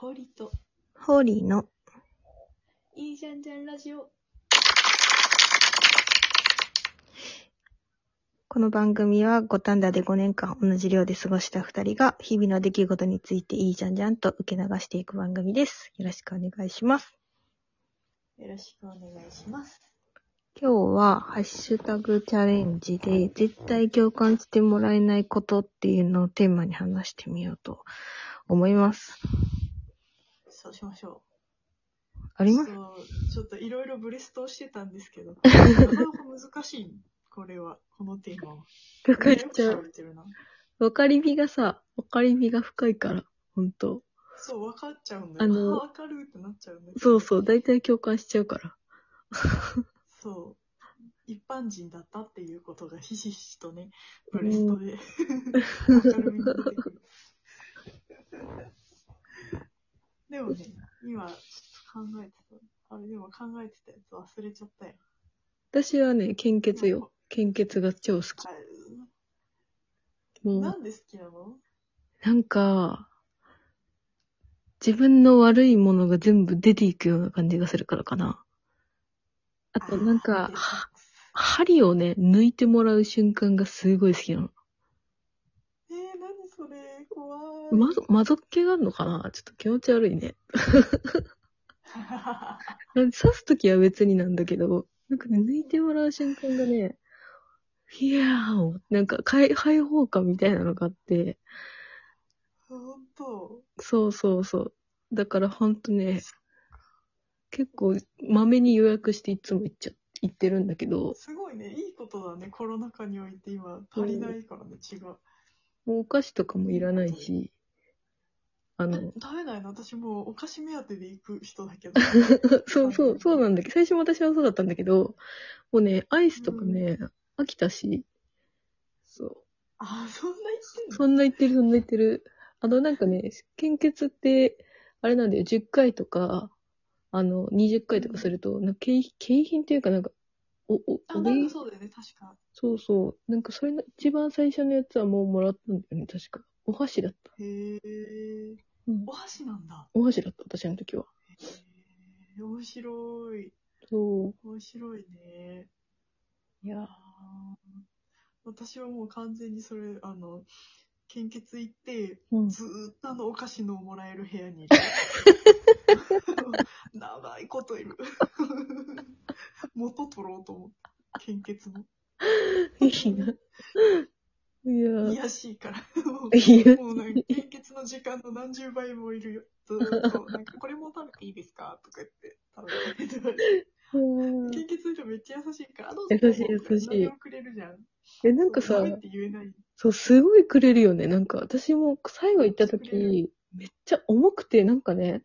ほりと、ホーリーのいいじゃんじゃんラジオ。この番組は五反田で5年間同じ寮で過ごした二人が日々の出来事についていいじゃんじゃんと受け流していく番組です。よろしくお願いします。よろしくお願いします。今日はハッシュタグチャレンジで絶対共感してもらえないことっていうのをテーマに話してみようと思います。そうしましょあう。ります？そう、ちょっといろいろブレストをしてたんですけど、なかなか難しい。これは、このテーマは。わかっちゃう。わかりみがさ、わかりみが深いから、ほんと。そう、分かっちゃうんだよ。あのあ、分かるってなっちゃうんだよ。そうそう、だいたい共感しちゃうから。そう。一般人だったっていうことがひしひしとね、ブレストで、明るみに出てくる。でもね、今、ちょっと考えてた。あれ、でも考えてたやつ忘れちゃったよ。私はね、献血よ。献血が超好き。はもういなんで好きなの？なんか、自分の悪いものが全部出ていくような感じがするからかな。あと、なんか、針をね、抜いてもらう瞬間がすごい好きなの。えー、何それ？怖い。まぞ、まぞっ気があるのかな？ちょっと気持ち悪いね。刺すときは別になんだけど、なんかね、抜いてもらう瞬間がね、いやー、なんか開開放感みたいなのがあって、ほんと。そうそうそう。だからほんとね、結構、まめに予約していつも行っちゃ、行ってるんだけど、すごいね、いいことだね。コロナ禍において今、足りないからね、違う。お菓子とかもいらないし、あえの、食べないの？私もうお菓子目当てで行く人だけど。そうそう、そうなんだけど、最初も私はそうだったんだけど、もうね、アイスとかね、飽きたし、そう。あ、そんな言ってんの？そんな言ってる、そんな言ってる。あの、なんかね、献血って、あれなんだよ、10回とか、あの、20回とかすると、なんか景品、景品っていうかなんか、お、お、あ、なんかそうだよね、確か。そうそう。なんかそれの一番最初のやつはもうもらったんだよね、確か。お箸だった。へえ。うんお。箸なんだ。お箸だった、私の時は。へえ、面白い。そ面白いね。う。いや私はもう完全にそれ、あの、献血行って、うん。ずーっとあのお菓子のもらえる部屋にいる。長いこといる。元取ろうと思って。献血も。いいな。いや癒やしいから。もうもうなんか献血の時間の何十倍もいるよ。ずーっと、なんかこれも食べていいですか？とか言って食べてくれて。献血の人めっちゃ優しいから、あどうぞ優しい優しい何でもくれるじゃん。え、なんかさそう、ダメって言えない。そう、すごいくれるよね。なんか、私も最後行った時、めっちゃ重くて、なんかね、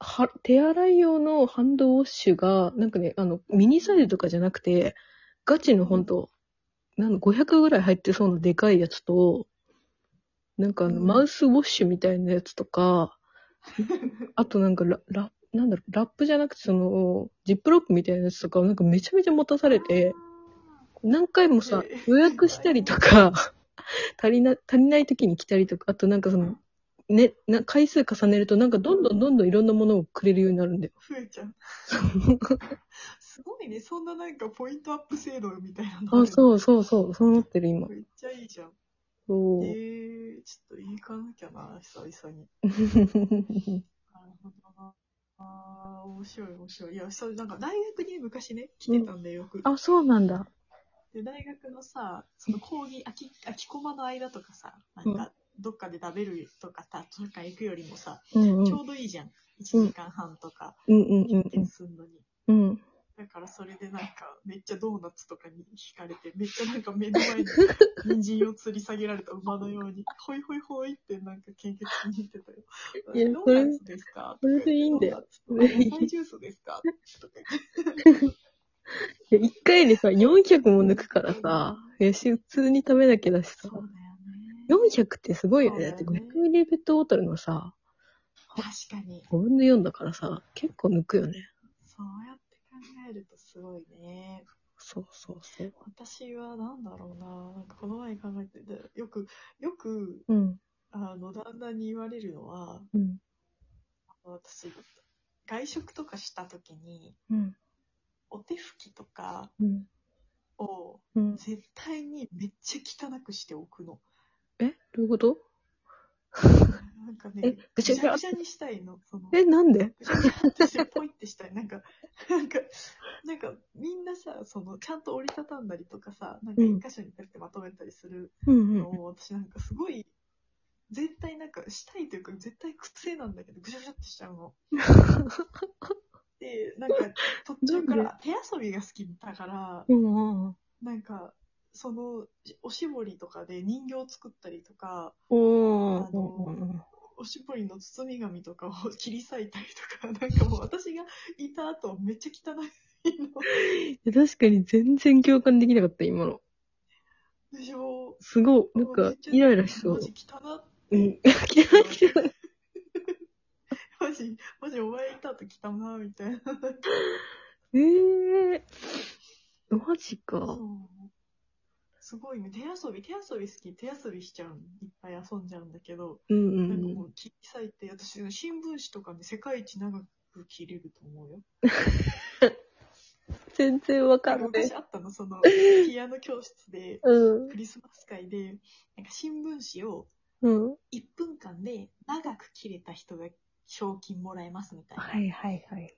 は、手洗い用のハンドウォッシュが、なんかね、あの、ミニサイズとかじゃなくて、ガチのほんと、なんだ、500ぐらい入ってそうなでかいやつと、なんかあの、うん。マウスウォッシュみたいなやつとか、あとなんかラ、ラ、なんだろう、ラップじゃなくて、その、ジップロックみたいなやつとかをなんかめちゃめちゃ持たされて、何回もさえー、予約したりとか、足りな、足りない時に来たりとか、あとなんかその、ね、な回数重ねるとなんかどんどんどんどんいろんなものをくれるようになるんだよ。増えちゃう。すごいね。そんななんかポイントアップ制度みたいなのあ、う。そうそうそう、そう思ってる今。めっちゃいいじゃん。そう。えー、ちょっと言いかなきゃな、久々に。なるほどな。あー、面白い面白い。いや、そう、なんか大学に昔ね、来てたんだよ、よく。あ、そうなんだ。で、大学のさ、その講義、空き、空きコマの間とかさ、なんか、どっかで食べるとかさ、図書館行くよりもさ、うんうん。ちょうどいいじゃん。1時間半とか、うんうんうんすんのに。うん。うん。だからそれでなんか、めっちゃドーナツとかに惹かれて、めっちゃなんか目の前に 人参を吊り下げられた馬のように、ホイホイホイってなんか献血に行ってたよ。いやドーナツですか？それでいいんだよ。野菜ジュースですか？とか言って。いや一回でさ、400も抜くからさ、いやし、普通に食べなきゃだしさそう。ね。400ってすごいよね。だってそうだよね500ミリペットボトルのさ、確かに。5分の4だからさ、結構抜くよね。そうやって考えるとすごいね。そうそうそう。私はなんだろうな。なんかこの前考えてて、よく、よく、うん。あの、旦那に言われるのは、うん。私、外食とかした時に、うん。お手拭きとかうん。をうん。絶対にめっちゃ汚くしておくの。えどういうこと？なんかえね、ぐぐちゃぐちゃぐちゃにしたいの。そのえ、なんで？ぐちゃぐちゃってしてポイってしたい。なんか、なんか、なんかみんなさ、その、ちゃんと折りたたんだりとかさ、なんかうん一箇所にペってまとめたりするうんのを、私なんかすごい、絶対なんかしたいというか、絶対癖なんだけど、ぐちゃぐちゃってしちゃうの。で、なんか途中から手遊びが好きだから、うん。うん。なんか、その、おしぼりとかで人形作ったりとか、おあのー。おしぼりの包み紙とかを切り裂いたりとか、なんかもう私がいた後めっちゃ汚いの。確かに全然共感できなかった、今の。でしょ？すごい、なんか、イライラしそうマ。ジ汚っうん。汚い汚い。マジ、マジお前いた後汚な、みたいな。ええー。マジか。すごいね。手遊び、手遊び好き。手遊びしちゃうの。いっぱい遊んじゃうんだけど、うんうなんかんもう切り裂いて、私、新聞紙とかね、世界一長く切れると思うよ。全然わかんない昔。あったの、その、ピアノ教室で、うん。クリスマス会で、なんか新聞紙をうん。1分間で長く切れた人が賞金もらえますみたいな。はいはいはい。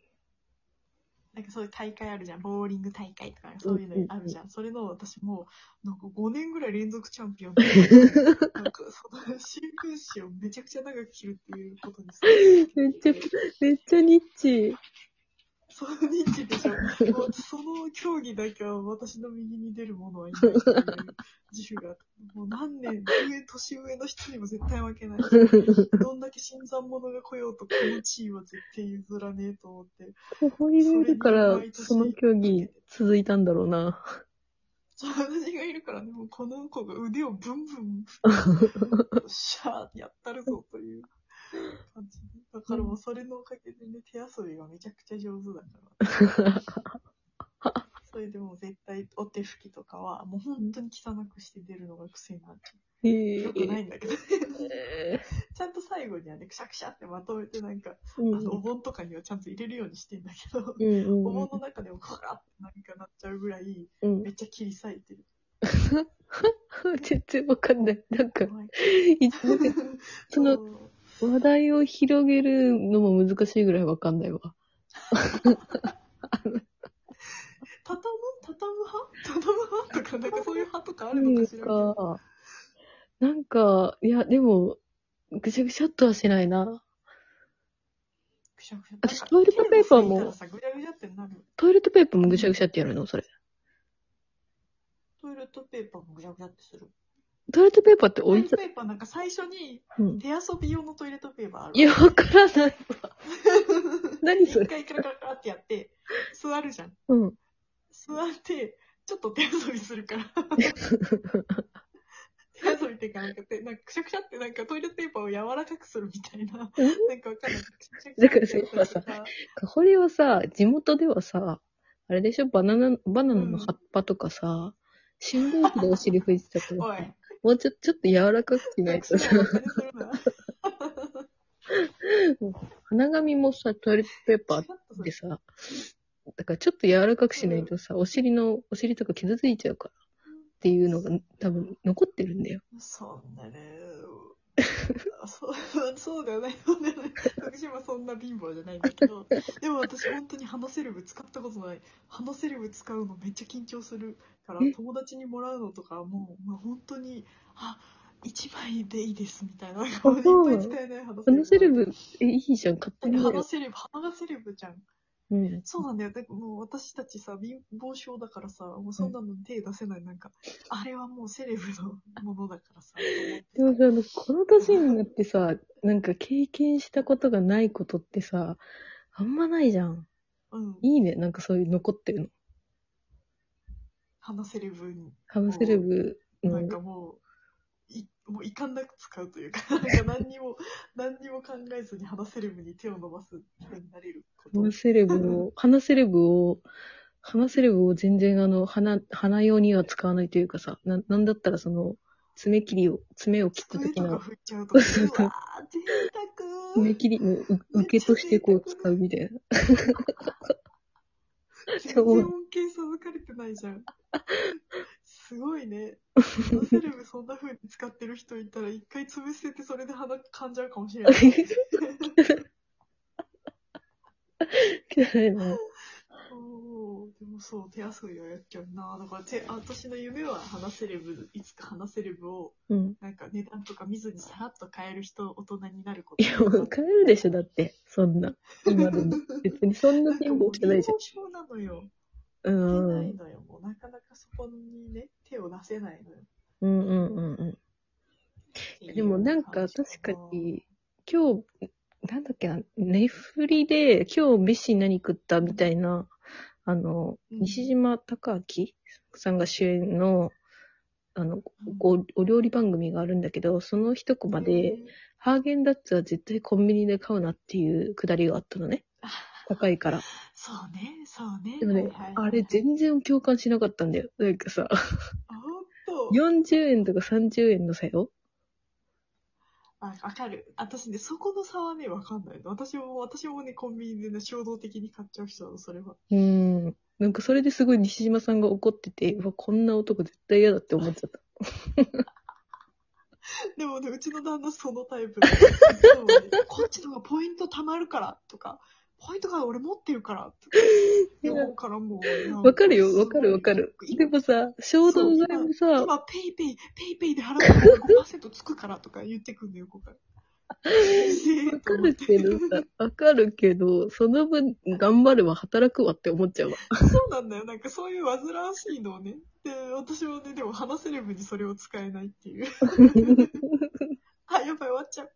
なんかそういう大会あるじゃん。ボーリング大会とか、そういうのあるじゃん。それの私もう、なんか5年ぐらい連続チャンピオンで、なんかその新聞紙をめちゃくちゃ長く切るっていうことにすめっちゃ、めっちゃニッチ。その認知でしょ。もうその競技だけは私の右に出るものはいないっていう自負が、もう何年、上、年上の人にも絶対負けないし、どんだけ新参者が来ようとこの地位は絶対譲らねえと思って。ここにいるから、その競技続いたんだろうな。私がいるからね、もうこの子が腕をブンブン、シャーってやったるぞという。だからもうそれのおかげでね、手遊びがめちゃくちゃ上手だから。それでもう絶対お手拭きとかは、もう本当に汚くして出るのが癖になっちゃへう。よくないえんだけど、え。ちゃんと最後にはね、くしゃくしゃってまとめてなんか、うん。あのお盆とかにはちゃんと入れるようにしてんだけど、うんうんお盆の中でもカラって何かなっちゃうぐらい、うん。めっちゃ切り裂いてる。全然わかんない。なんか、怖い。いなんかその話題を広げるのも難しいぐらいわかんないわ。畳む畳む派？畳む派？とか、なんかそういう派とかあるのかしら？なんか、なんか、いや、でも、ぐちゃぐちゃっとはしないな。ぐしゃぐしゃ。私トイレットペーパーも。トイレットペーパーもぐちゃぐちゃってやるのそれ。トイレットペーパーもぐちゃぐちゃってする。トイレットペーパーってトイレットペーパーなんか最初にうん。手遊び用のトイレットペーパーある。いや、わからないわ。何そ一れ。回カラカラカラってやって、座るじゃん。うん。座って、ちょっと手遊びするから。手遊びっていうか、なんかて、なんかくしゃくしゃってなんかトイレットペーパーを柔らかくするみたいな。なんかわかんない。くしゃくしゃだからさってやったりとかかほりはさ、地元ではさ、あれでしょバナナ、バナナの葉っぱとかさ、新聞紙でお尻拭いてたからおいさ、。もうちょ、ちょっと柔らかくしないと。さ、花紙もさ、トイレットペーパーっとそれ。でさ、だからちょっと柔らかくしないとさ、お尻の、お尻とか傷ついちゃうからっていうのが多分残ってるんだよ。そんなね、そう、そうだよね。そうはそんな貧乏じゃないんだけど、でも私本当に鼻セレブ使ったことない。鼻セレブ使うのめっちゃ緊張するからえ、友達にもらうのとかもう、もう本当に、あ、一枚でいいですみたいな。なんかもういっぱい使えない鼻このセレブ、え、いいじゃん、勝手にだよ。鼻セレブ、鼻がセレブじゃん。うん。そうなんだよ。でもう私たちさ、貧乏症だからさ、もうそんなの手出せない。なんか、あれはもうセレブのものだからさ。でもさ、あのこの年になってさ、なんか経験したことがないことってさ、あんまないじゃん。うん。いいね、なんかそういう残ってるの。鼻セレブに、ハムセレブのなんかもう、い、もういかんなく使うというか、なんか何にも、何にも考えずに鼻セレブに手を伸ばす人になれること。花セレブを、花セレブを、花セレブを全然あの、花、花用には使わないというかさ、な、なんだったらその、爪切りを、爪を切った時の、拭いちゃうと、うわー、贅沢 目切りのう受けとしてこう使うみたいな。全然恩恵授かれてないじゃん。すごいね。花セレブそんな風に使ってる人いたら一回潰せてそれで鼻噛んじゃうかもしれない。汚いな。でもそう、手遊びはやっちゃうな。だから手、私の夢は花セレブ、いつか花セレブを、うん。なんか値段とか見ずにさらっと買える人、大人になること。いや、もう買えるでしょ、だって。そんな。今でも。別にそんな貧乏じゃないじゃん。症なのよ。う出ん。ないのよ。もうなかなかそこにね、手を出せないのよ。うんうんうんうん。でもなんか確かに、今日、なんだっけな、ネフリで今日飯何食ったみたいな、あの、うん西島隆明さんが主演の、あの、おお料理番組があるんだけど、その一コマで、うんハーゲンダッツは絶対コンビニで買うなっていうくだりがあったのね。高いから。そうね、そうね。でもね、はいはいはいあれ全然共感しなかったんだよ。なんかさ、あほんと？40円とか30円の差よ。あ、わかる。私ね、そこの差はね、わかんないの。私も、私もね、コンビニでね、衝動的に買っちゃう人なの、それは。うーん。なんかそれですごい西島さんが怒ってて、うわ、こんな男絶対嫌だって思っちゃった。でもね、うちの旦那そのタイプで、そうねこっちの方がポイント貯まるから、とか、ポイントが俺持ってるから、とか、うからもう。わかるよ、わかるわかる。でもさ、衝動買いもさ、今、ペイペイ、ペイペイで払った方が5%つくからとか言ってくんのよ、ここから。わかるけどさ、わかるけど、その分頑張れば働くわって思っちゃうわ。そうなんだよ。なんかそういう煩わしいのをね。で、私もね、でも話せレブにそれを使えないっていう。あ、やばい、終わっちゃう。